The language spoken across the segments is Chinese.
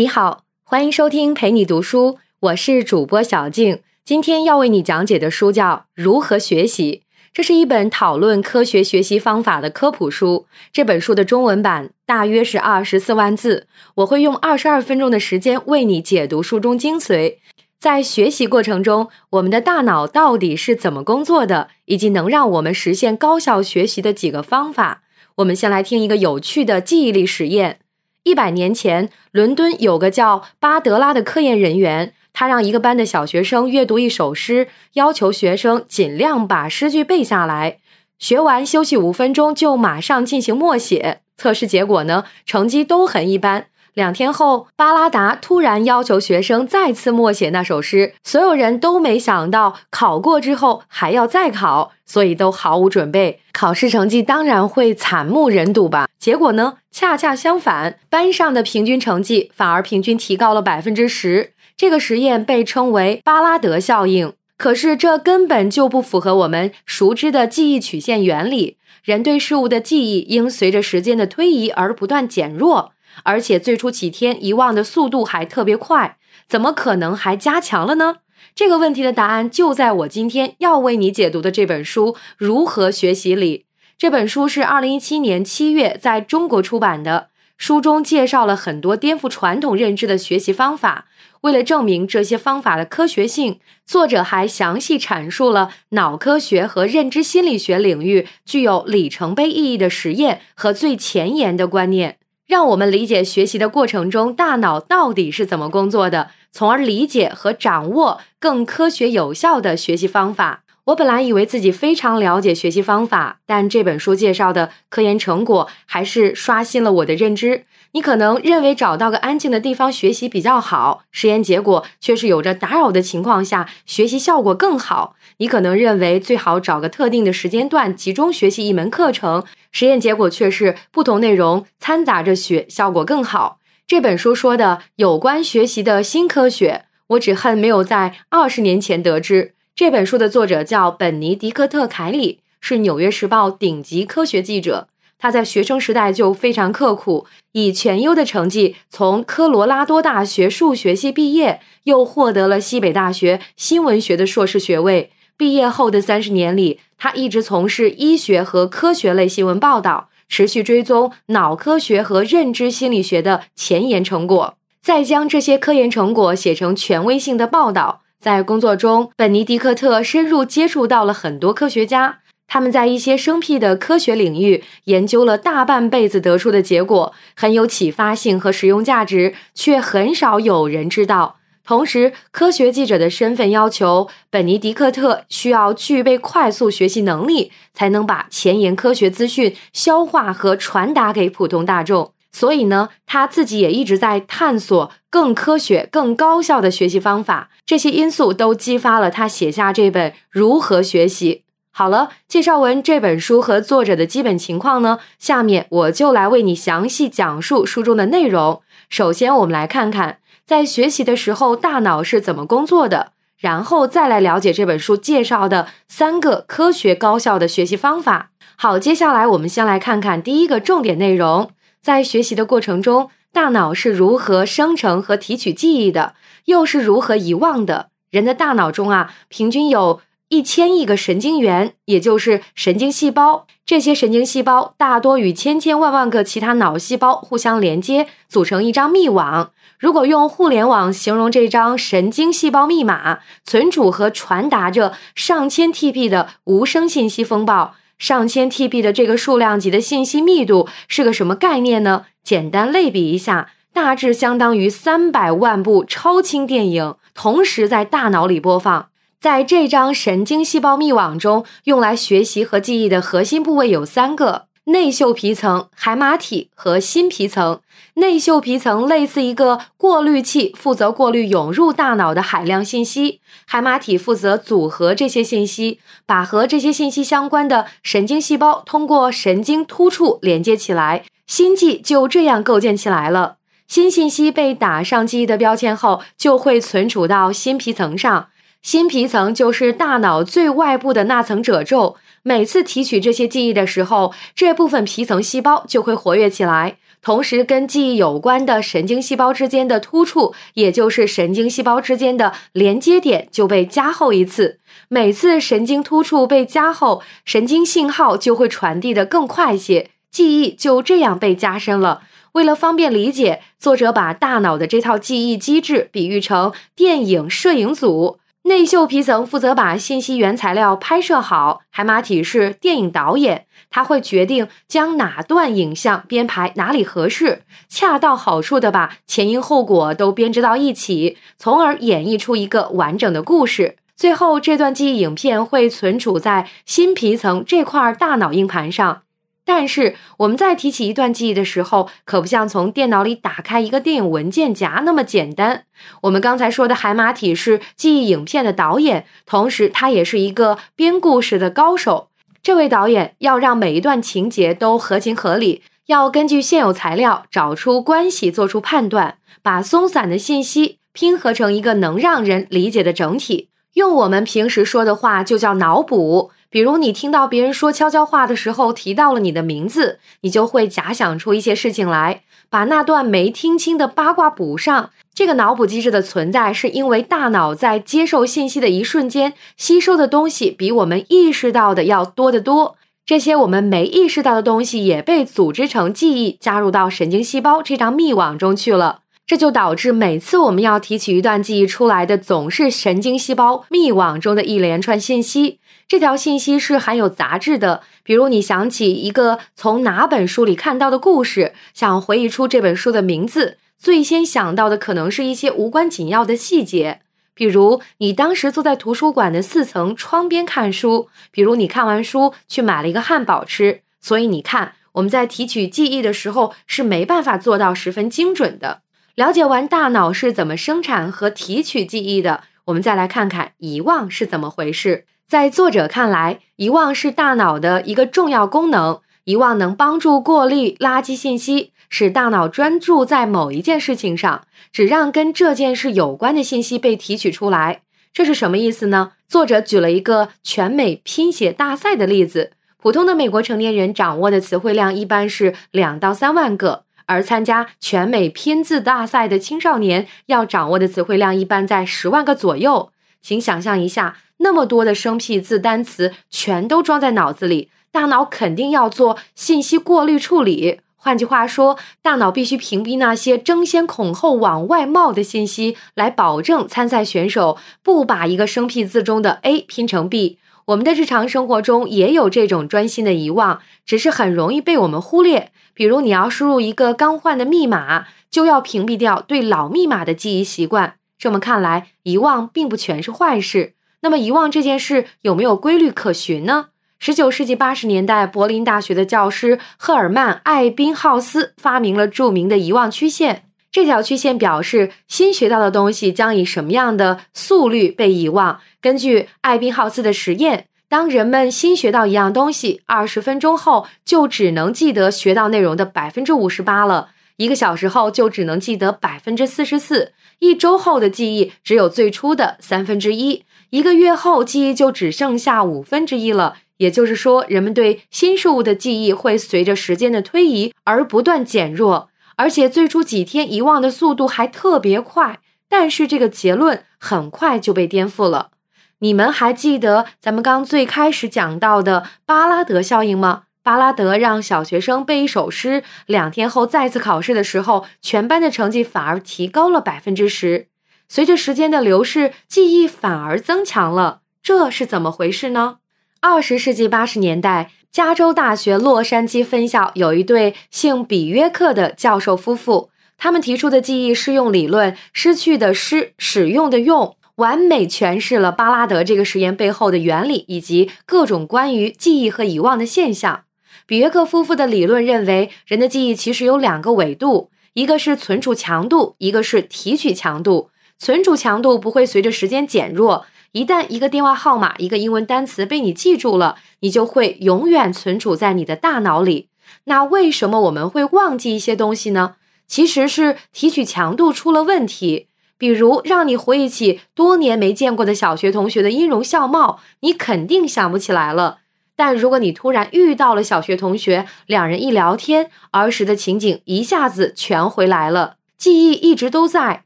你好，欢迎收听陪你读书，我是主播小静。今天要为你讲解的书叫《如何学习》，这是一本讨论科学学习方法的科普书。这本书的中文版大约是二十四万字，我会用二十二分钟的时间为你解读书中精髓。在学习过程中，我们的大脑到底是怎么工作的，以及能让我们实现高效学习的几个方法。我们先来听一个有趣的记忆力实验。一百年前，伦敦有个叫巴德拉的科研人员，他让一个班的小学生阅读一首诗，要求学生尽量把诗句背下来。学完休息五分钟，就马上进行默写。测试结果呢，成绩都很一般。两天后，巴拉达突然要求学生再次默写那首诗，所有人都没想到考过之后还要再考，所以都毫无准备，考试成绩当然会惨不忍睹吧。结果呢，恰恰相反，班上的平均成绩反而平均提高了百分之十。这个实验被称为巴拉德效应。可是这根本就不符合我们熟知的记忆曲线原理，人对事物的记忆应随着时间的推移而不断减弱。而且最初几天遗忘的速度还特别快，怎么可能还加强了呢？这个问题的答案就在我今天要为你解读的这本书《如何学习》里。这本书是二零一七年七月在中国出版的，书中介绍了很多颠覆传统认知的学习方法。为了证明这些方法的科学性，作者还详细阐述了脑科学和认知心理学领域具有里程碑意义的实验和最前沿的观念。让我们理解学习的过程中，大脑到底是怎么工作的，从而理解和掌握更科学有效的学习方法。我本来以为自己非常了解学习方法，但这本书介绍的科研成果还是刷新了我的认知。你可能认为找到个安静的地方学习比较好，实验结果却是有着打扰的情况下学习效果更好。你可能认为最好找个特定的时间段集中学习一门课程，实验结果却是不同内容掺杂着学效果更好。这本书说的有关学习的新科学，我只恨没有在二十年前得知。这本书的作者叫本尼迪克特·凯里，是《纽约时报》顶级科学记者。他在学生时代就非常刻苦，以全优的成绩从科罗拉多大学数学系毕业，又获得了西北大学新闻学的硕士学位。毕业后的三十年里，他一直从事医学和科学类新闻报道，持续追踪脑科学和认知心理学的前沿成果，再将这些科研成果写成权威性的报道。在工作中，本尼迪克特深入接触到了很多科学家。他们在一些生僻的科学领域研究了大半辈子，得出的结果很有启发性和实用价值，却很少有人知道。同时，科学记者的身份要求本尼迪克特需要具备快速学习能力，才能把前沿科学资讯消化和传达给普通大众。所以呢，他自己也一直在探索更科学、更高效的学习方法。这些因素都激发了他写下这本《如何学习》。好了，介绍完这本书和作者的基本情况呢，下面我就来为你详细讲述书中的内容。首先，我们来看看在学习的时候大脑是怎么工作的，然后再来了解这本书介绍的三个科学高效的学习方法。好，接下来我们先来看看第一个重点内容：在学习的过程中，大脑是如何生成和提取记忆的，又是如何遗忘的？人的大脑中啊，平均有。一千亿个神经元，也就是神经细胞，这些神经细胞大多与千千万万个其他脑细胞互相连接，组成一张密网。如果用互联网形容这张神经细胞密码，存储和传达着上千 TB 的无声信息风暴。上千 TB 的这个数量级的信息密度是个什么概念呢？简单类比一下，大致相当于三百万部超清电影同时在大脑里播放。在这张神经细胞密网中，用来学习和记忆的核心部位有三个：内嗅皮层、海马体和新皮层。内嗅皮层类似一个过滤器，负责过滤涌入大脑的海量信息；海马体负责组合这些信息，把和这些信息相关的神经细胞通过神经突触连接起来，心记就这样构建起来了。新信息被打上记忆的标签后，就会存储到新皮层上。新皮层就是大脑最外部的那层褶皱。每次提取这些记忆的时候，这部分皮层细胞就会活跃起来。同时跟记忆有关的神经细胞之间的突触，也就是神经细胞之间的连接点就被加厚一次。每次神经突触被加厚，神经信号就会传递的更快些，记忆就这样被加深了。为了方便理解，作者把大脑的这套记忆机制比喻成电影摄影组，内嗅皮层负责把信息原材料拍摄好，海马体是电影导演，他会决定将哪段影像编排哪里合适，恰到好处的把前因后果都编织到一起，从而演绎出一个完整的故事。最后，这段记忆影片会存储在新皮层这块大脑硬盘上。但是我们在提起一段记忆的时候，可不像从电脑里打开一个电影文件夹那么简单。我们刚才说的海马体是记忆影片的导演，同时他也是一个编故事的高手。这位导演要让每一段情节都合情合理，要根据现有材料找出关系，做出判断，把松散的信息拼合成一个能让人理解的整体。用我们平时说的话，就叫脑补。比如你听到别人说悄悄话的时候提到了你的名字，你就会假想出一些事情来，把那段没听清的八卦补上。这个脑补机制的存在，是因为大脑在接受信息的一瞬间，吸收的东西比我们意识到的要多得多。这些我们没意识到的东西，也被组织成记忆，加入到神经细胞这张密网中去了。这就导致每次我们要提取一段记忆出来的，总是神经细胞密网中的一连串信息。这条信息是含有杂质的，比如你想起一个从哪本书里看到的故事，想回忆出这本书的名字，最先想到的可能是一些无关紧要的细节，比如你当时坐在图书馆的四层窗边看书，比如你看完书去买了一个汉堡吃。所以你看，我们在提取记忆的时候是没办法做到十分精准的。了解完大脑是怎么生产和提取记忆的，我们再来看看遗忘是怎么回事。在作者看来，遗忘是大脑的一个重要功能。遗忘能帮助过滤垃圾信息，使大脑专注在某一件事情上，只让跟这件事有关的信息被提取出来。这是什么意思呢？作者举了一个全美拼写大赛的例子。普通的美国成年人掌握的词汇量一般是两到三万个。而参加全美拼字大赛的青少年要掌握的词汇量一般在十万个左右。请想象一下，那么多的生僻字单词全都装在脑子里，大脑肯定要做信息过滤处理。换句话说，大脑必须屏蔽那些争先恐后往外冒的信息，来保证参赛选手不把一个生僻字中的 A 拼成 B。我们的日常生活中也有这种专心的遗忘，只是很容易被我们忽略。比如，你要输入一个刚换的密码，就要屏蔽掉对老密码的记忆习惯。这么看来，遗忘并不全是坏事。那么，遗忘这件事有没有规律可循呢？十九世纪八十年代，柏林大学的教师赫尔曼·艾宾浩斯发明了著名的遗忘曲线。这条曲线表示新学到的东西将以什么样的速率被遗忘。根据艾宾浩斯的实验。当人们新学到一样东西，二十分钟后就只能记得学到内容的百分之五十八了；一个小时后就只能记得百分之四十四；一周后的记忆只有最初的三分之一；一个月后记忆就只剩下五分之一了。也就是说，人们对新事物的记忆会随着时间的推移而不断减弱，而且最初几天遗忘的速度还特别快。但是这个结论很快就被颠覆了。你们还记得咱们刚最开始讲到的巴拉德效应吗？巴拉德让小学生背一首诗，两天后再次考试的时候，全班的成绩反而提高了百分之十。随着时间的流逝，记忆反而增强了，这是怎么回事呢？二十世纪八十年代，加州大学洛杉矶分校有一对姓比约克的教授夫妇，他们提出的记忆适用理论“失去的失，使用的用”。完美诠释了巴拉德这个实验背后的原理以及各种关于记忆和遗忘的现象。比约克夫妇的理论认为，人的记忆其实有两个维度，一个是存储强度，一个是提取强度。存储强度不会随着时间减弱，一旦一个电话号码、一个英文单词被你记住了，你就会永远存储在你的大脑里。那为什么我们会忘记一些东西呢？其实是提取强度出了问题。比如让你回忆起多年没见过的小学同学的音容笑貌，你肯定想不起来了。但如果你突然遇到了小学同学，两人一聊天，儿时的情景一下子全回来了，记忆一直都在，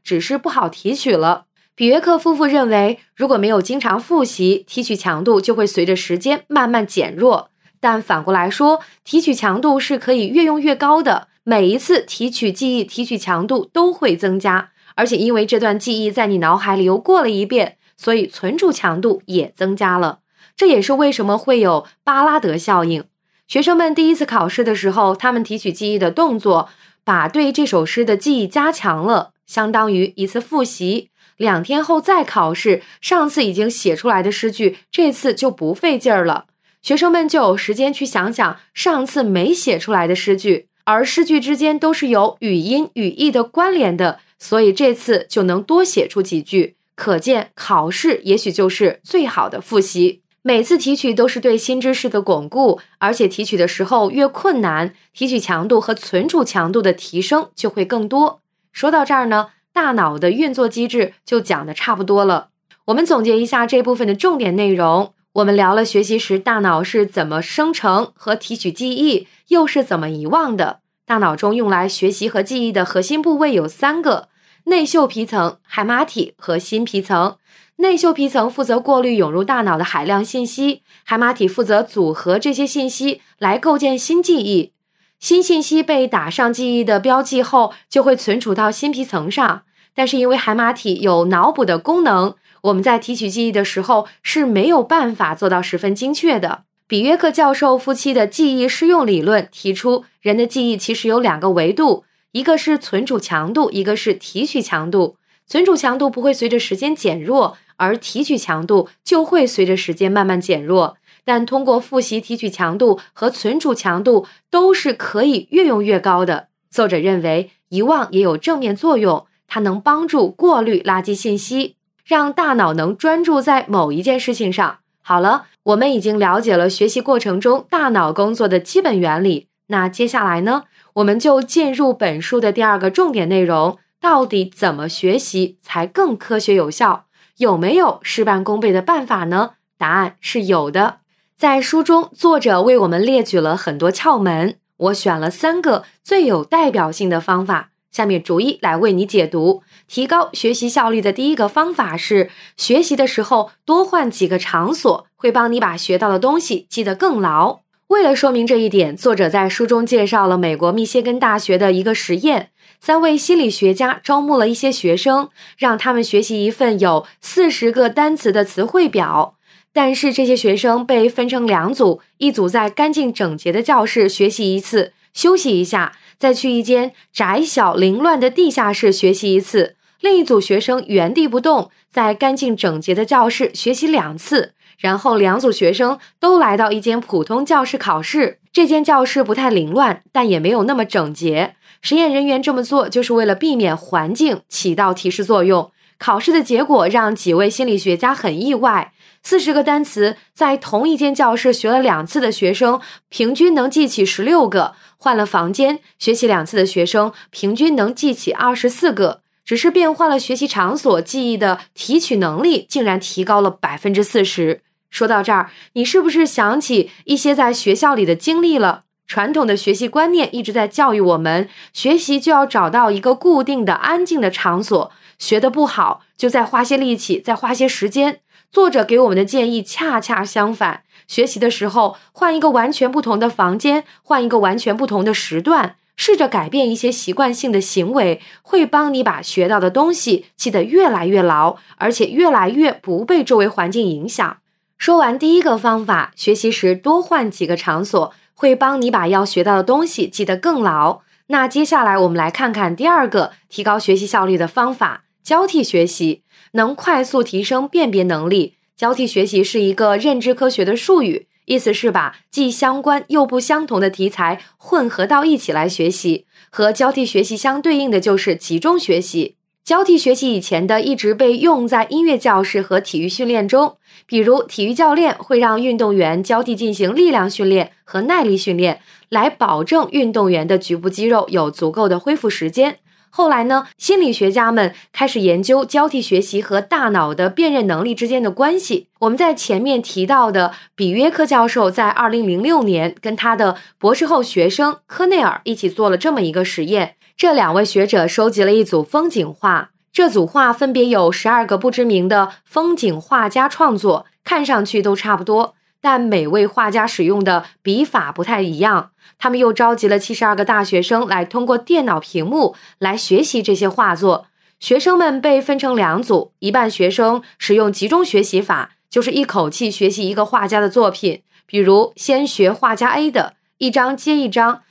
只是不好提取了。比约克夫妇认为，如果没有经常复习，提取强度就会随着时间慢慢减弱。但反过来说，提取强度是可以越用越高的，每一次提取记忆，提取强度都会增加，而且因为这段记忆在你脑海里又过了一遍，所以存储强度也增加了。这也是为什么会有巴拉德效应。学生们第一次考试的时候，他们提取记忆的动作，把对这首诗的记忆加强了，相当于一次复习。两天后再考试，上次已经写出来的诗句，这次就不费劲儿了。学生们就有时间去想想上次没写出来的诗句，而诗句之间都是有语音语义的关联的，所以这次就能多写出几句。可见考试也许就是最好的复习。每次提取都是对新知识的巩固，而且提取的时候越困难，提取强度和存储强度的提升就会更多。说到这儿呢，大脑的运作机制就讲的差不多了。我们总结一下这部分的重点内容。我们聊了学习时大脑是怎么生成和提取记忆，又是怎么遗忘的。大脑中用来学习和记忆的核心部位有三个：内嗅皮层、海马体和新皮层。内嗅皮层负责过滤涌入大脑的海量信息，海马体负责组合这些信息来构建新记忆。新信息被打上记忆的标记后，就会存储到新皮层上。但是因为海马体有脑补的功能。我们在提取记忆的时候是没有办法做到十分精确的。比约克教授夫妻的记忆适用理论提出，人的记忆其实有两个维度，一个是存储强度，一个是提取强度。存储强度不会随着时间减弱，而提取强度就会随着时间慢慢减弱。但通过复习，提取强度和存储强度都是可以越用越高的。作者认为，遗忘也有正面作用，它能帮助过滤垃圾信息。让大脑能专注在某一件事情上。好了，我们已经了解了学习过程中大脑工作的基本原理。那接下来呢，我们就进入本书的第二个重点内容：到底怎么学习才更科学有效？有没有事半功倍的办法呢？答案是有的。在书中，作者为我们列举了很多窍门，我选了三个最有代表性的方法。下面逐一来为你解读。提高学习效率的第一个方法是，学习的时候多换几个场所，会帮你把学到的东西记得更牢。为了说明这一点，作者在书中介绍了美国密歇根大学的一个实验：三位心理学家招募了一些学生，让他们学习一份有四十个单词的词汇表。但是这些学生被分成两组，一组在干净整洁的教室学习一次，休息一下。再去一间窄小凌乱的地下室学习一次，另一组学生原地不动，在干净整洁的教室学习两次，然后两组学生都来到一间普通教室考试。这间教室不太凌乱，但也没有那么整洁。实验人员这么做就是为了避免环境起到提示作用。考试的结果让几位心理学家很意外：四十个单词在同一间教室学了两次的学生，平均能记起十六个。换了房间学习两次的学生，平均能记起二十四个。只是变换了学习场所，记忆的提取能力竟然提高了百分之四十。说到这儿，你是不是想起一些在学校里的经历了？传统的学习观念一直在教育我们，学习就要找到一个固定的、安静的场所。学得不好，就再花些力气，再花些时间。作者给我们的建议恰恰相反：学习的时候换一个完全不同的房间，换一个完全不同的时段，试着改变一些习惯性的行为，会帮你把学到的东西记得越来越牢，而且越来越不被周围环境影响。说完第一个方法，学习时多换几个场所，会帮你把要学到的东西记得更牢。那接下来我们来看看第二个提高学习效率的方法。交替学习能快速提升辨别能力。交替学习是一个认知科学的术语，意思是把既相关又不相同的题材混合到一起来学习。和交替学习相对应的就是集中学习。交替学习以前的一直被用在音乐教室和体育训练中，比如体育教练会让运动员交替进行力量训练和耐力训练，来保证运动员的局部肌肉有足够的恢复时间。后来呢，心理学家们开始研究交替学习和大脑的辨认能力之间的关系。我们在前面提到的比约克教授，在二零零六年跟他的博士后学生科内尔一起做了这么一个实验。这两位学者收集了一组风景画，这组画分别有十二个不知名的风景画家创作，看上去都差不多。但每位画家使用的笔法不太一样。他们又召集了七十二个大学生来通过电脑屏幕来学习这些画作。学生们被分成两组，一半学生使用集中学习法，就是一口气学习一个画家的作品，比如先学画家 A 的一张接一张；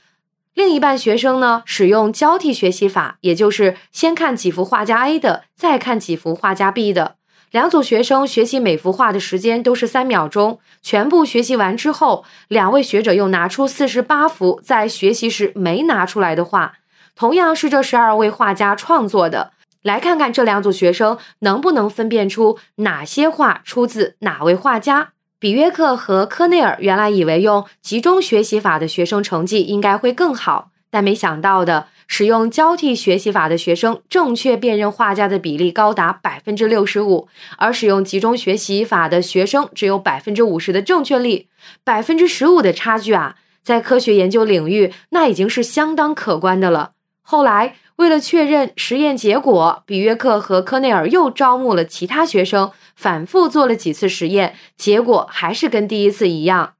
另一半学生呢，使用交替学习法，也就是先看几幅画家 A 的，再看几幅画家 B 的。两组学生学习每幅画的时间都是三秒钟。全部学习完之后，两位学者又拿出四十八幅在学习时没拿出来的画，同样是这十二位画家创作的。来看看这两组学生能不能分辨出哪些画出自哪位画家。比约克和科内尔原来以为用集中学习法的学生成绩应该会更好，但没想到的。使用交替学习法的学生，正确辨认画家的比例高达百分之六十五，而使用集中学习法的学生只有百分之五十的正确率，百分之十五的差距啊，在科学研究领域那已经是相当可观的了。后来，为了确认实验结果，比约克和科内尔又招募了其他学生，反复做了几次实验，结果还是跟第一次一样。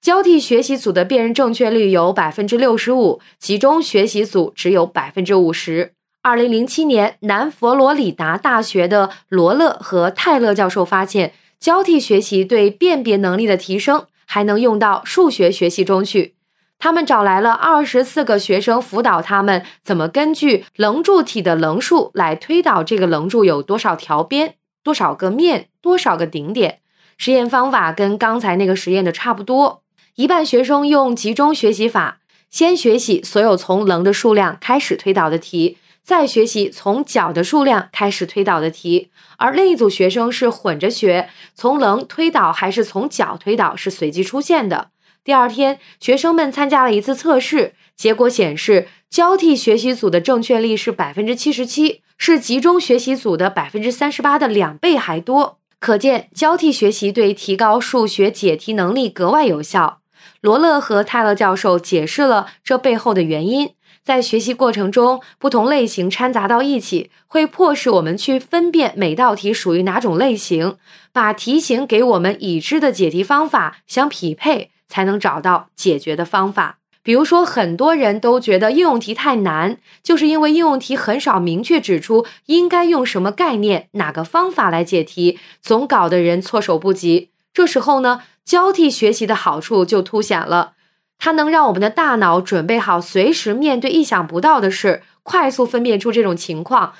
交替学习组的辨认正确率有百分之六十五，集中学习组只有百分之五十。二零零七年，南佛罗里达大学的罗勒和泰勒教授发现，交替学习对辨别能力的提升还能用到数学学习中去。他们找来了二十四个学生，辅导他们怎么根据棱柱体的棱数来推导这个棱柱有多少条边、多少个面、多少个顶点。实验方法跟刚才那个实验的差不多。一半学生用集中学习法，先学习所有从棱的数量开始推导的题，再学习从角的数量开始推导的题；而另一组学生是混着学，从棱推导还是从角推导是随机出现的。第二天，学生们参加了一次测试，结果显示交替学习组的正确率是百分之七十七，是集中学习组的百分之三十八的两倍还多。可见，交替学习对提高数学解题能力格外有效。罗勒和泰勒教授解释了这背后的原因。在学习过程中，不同类型掺杂到一起，会迫使我们去分辨每道题属于哪种类型，把题型给我们已知的解题方法相匹配，才能找到解决的方法。比如说，很多人都觉得应用题太难，就是因为应用题很少明确指出应该用什么概念、哪个方法来解题，总搞得人措手不及。这时候呢？交替学习的好处就凸显了，它能让我们的大脑准备好随时面对意想不到的事，快速分辨出这种情况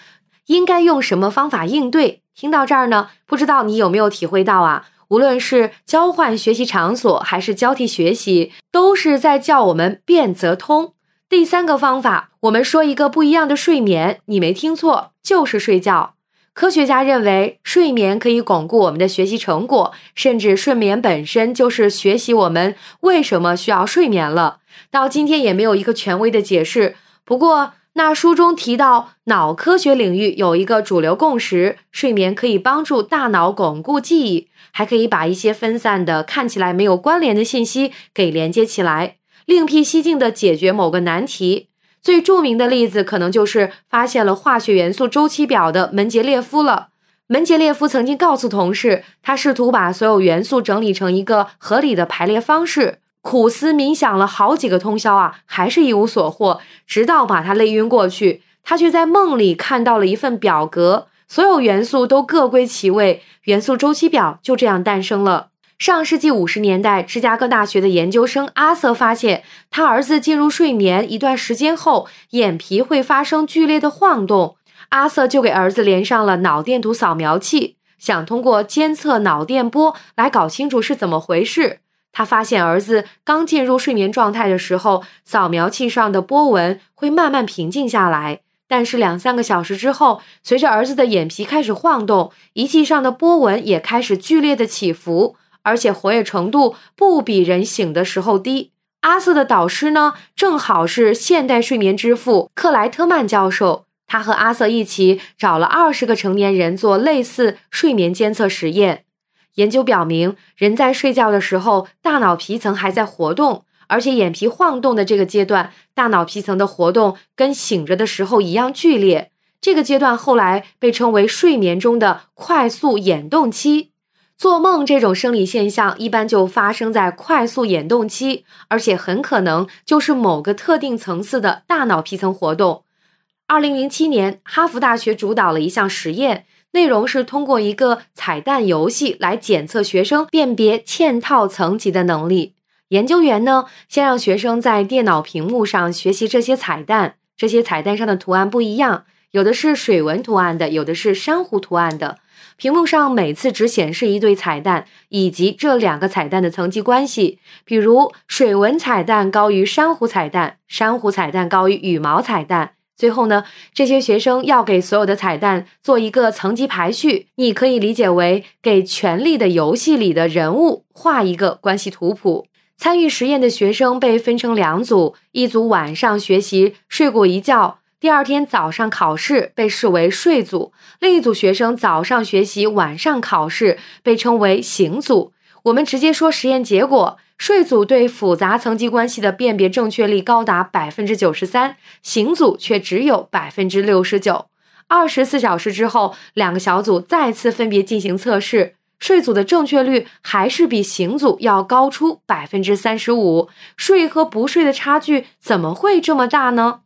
应该用什么方法应对。听到这儿呢，不知道你有没有体会到啊？无论是交换学习场所还是交替学习，都是在叫我们变则通。第三个方法，我们说一个不一样的睡眠，你没听错，就是睡觉。科学家认为，睡眠可以巩固我们的学习成果，甚至睡眠本身就是学习我们为什么需要睡眠了。到今天也没有一个权威的解释。不过，那书中提到，脑科学领域有一个主流共识：睡眠可以帮助大脑巩固记忆，还可以把一些分散的、看起来没有关联的信息给连接起来，另辟蹊径的解决某个难题。最著名的例子可能就是发现了化学元素周期表的门捷列夫了。门捷列夫曾经告诉同事，他试图把所有元素整理成一个合理的排列方式，苦思冥想了好几个通宵啊，还是一无所获。直到把他累晕过去，他却在梦里看到了一份表格，所有元素都各归其位，元素周期表就这样诞生了。上世纪五十年代，芝加哥大学的研究生阿瑟发现，他儿子进入睡眠一段时间后，眼皮会发生剧烈的晃动。阿瑟就给儿子连上了脑电图扫描器，想通过监测脑电波来搞清楚是怎么回事。他发现，儿子刚进入睡眠状态的时候，扫描器上的波纹会慢慢平静下来，但是两三个小时之后，随着儿子的眼皮开始晃动，仪器上的波纹也开始剧烈的起伏。而且活跃程度不比人醒的时候低。阿瑟的导师呢，正好是现代睡眠之父克莱特曼教授。他和阿瑟一起找了二十个成年人做类似睡眠监测实验。研究表明，人在睡觉的时候，大脑皮层还在活动，而且眼皮晃动的这个阶段，大脑皮层的活动跟醒着的时候一样剧烈。这个阶段后来被称为睡眠中的快速眼动期。做梦这种生理现象一般就发生在快速眼动期，而且很可能就是某个特定层次的大脑皮层活动。二零零七年，哈佛大学主导了一项实验。内容是通过一个彩蛋游戏来检测学生辨别嵌套层级的能力。研究员呢，先让学生在电脑屏幕上学习这些彩蛋，这些彩蛋上的图案不一样，有的是水纹图案的，有的是珊瑚图案的。屏幕上每次只显示一对彩蛋以及这两个彩蛋的层级关系，比如水纹彩蛋高于珊瑚彩蛋，珊瑚彩蛋高于羽毛彩蛋。最后呢，这些学生要给所有的彩蛋做一个层级排序，你可以理解为给《权力的游戏》里的人物画一个关系图谱。参与实验的学生被分成两组，一组晚上学习睡过一觉，第二天早上考试，被视为睡组；另一组学生早上学习，晚上考试，被称为醒组。我们直接说实验结果。睡组对复杂层级关系的辨别正确率高达百分之九十三，醒组却只有百分之六十九。二十四小时之后，两个小组再次分别进行测试，睡组的正确率还是比醒组要高出百分之三十五。睡和不睡的差距怎么会这么大呢？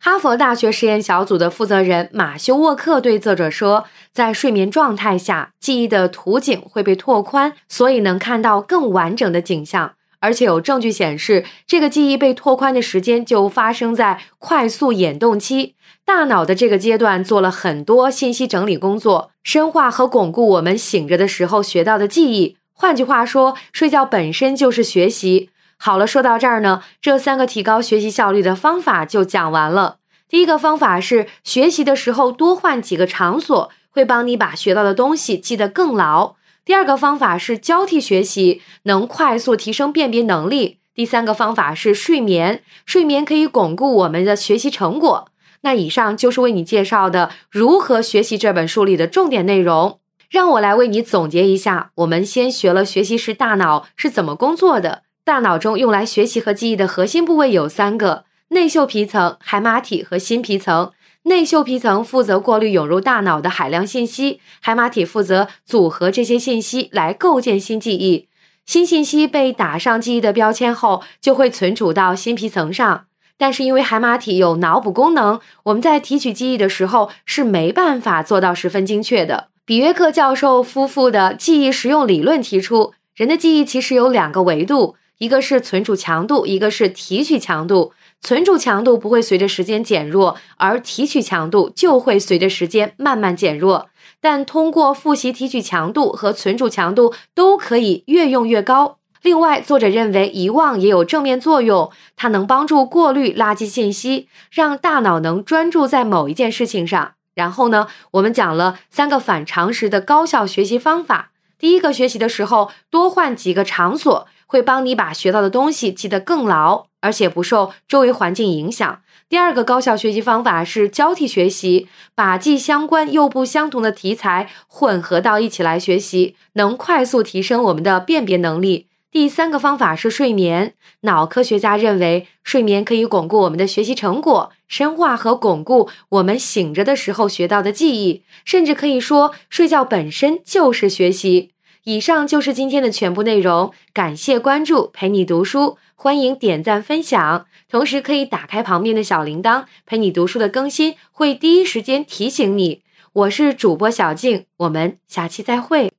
哈佛大学实验小组的负责人马修沃克对作者说：“在睡眠状态下，记忆的图景会被拓宽，所以能看到更完整的景象。”而且有证据显示，这个记忆被拓宽的时间就发生在快速眼动期。大脑的这个阶段做了很多信息整理工作，深化和巩固我们醒着的时候学到的记忆。换句话说，睡觉本身就是学习。好了，说到这儿呢，这三个提高学习效率的方法就讲完了。第一个方法是学习的时候多换几个场所，会帮你把学到的东西记得更牢。第二个方法是交替学习，能快速提升辨别能力。第三个方法是睡眠，睡眠可以巩固我们的学习成果。那以上就是为你介绍的《如何学习》这本书里的重点内容。让我来为你总结一下。我们先学了学习时大脑是怎么工作的。大脑中用来学习和记忆的核心部位有三个：内嗅皮层、海马体和新皮层。内嗅皮层负责过滤涌入大脑的海量信息，海马体负责组合这些信息来构建新记忆。新信息被打上记忆的标签后，就会存储到新皮层上。但是因为海马体有脑补功能，我们在提取记忆的时候是没办法做到十分精确的。比约克教授夫妇的记忆实用理论提出，人的记忆其实有两个维度，一个是存储强度，一个是提取强度。存储强度不会随着时间减弱，而提取强度就会随着时间慢慢减弱。但通过复习，提取强度和存储强度都可以越用越高。另外，作者认为遗忘也有正面作用，它能帮助过滤垃圾信息，让大脑能专注在某一件事情上。然后呢，我们讲了三个反常识的高效学习方法。第一个，学习的时候多换几个场所，会帮你把学到的东西记得更牢。而且不受周围环境影响。第二个高效学习方法是交替学习，把既相关又不相同的题材混合到一起来学习，能快速提升我们的辨别能力。第三个方法是睡眠。脑科学家认为，睡眠可以巩固我们的学习成果，深化和巩固我们醒着的时候学到的记忆，甚至可以说，睡觉本身就是学习。以上就是今天的全部内容，感谢关注，陪你读书，欢迎点赞分享，同时可以打开旁边的小铃铛，陪你读书的更新会第一时间提醒你。我是主播小静，我们下期再会。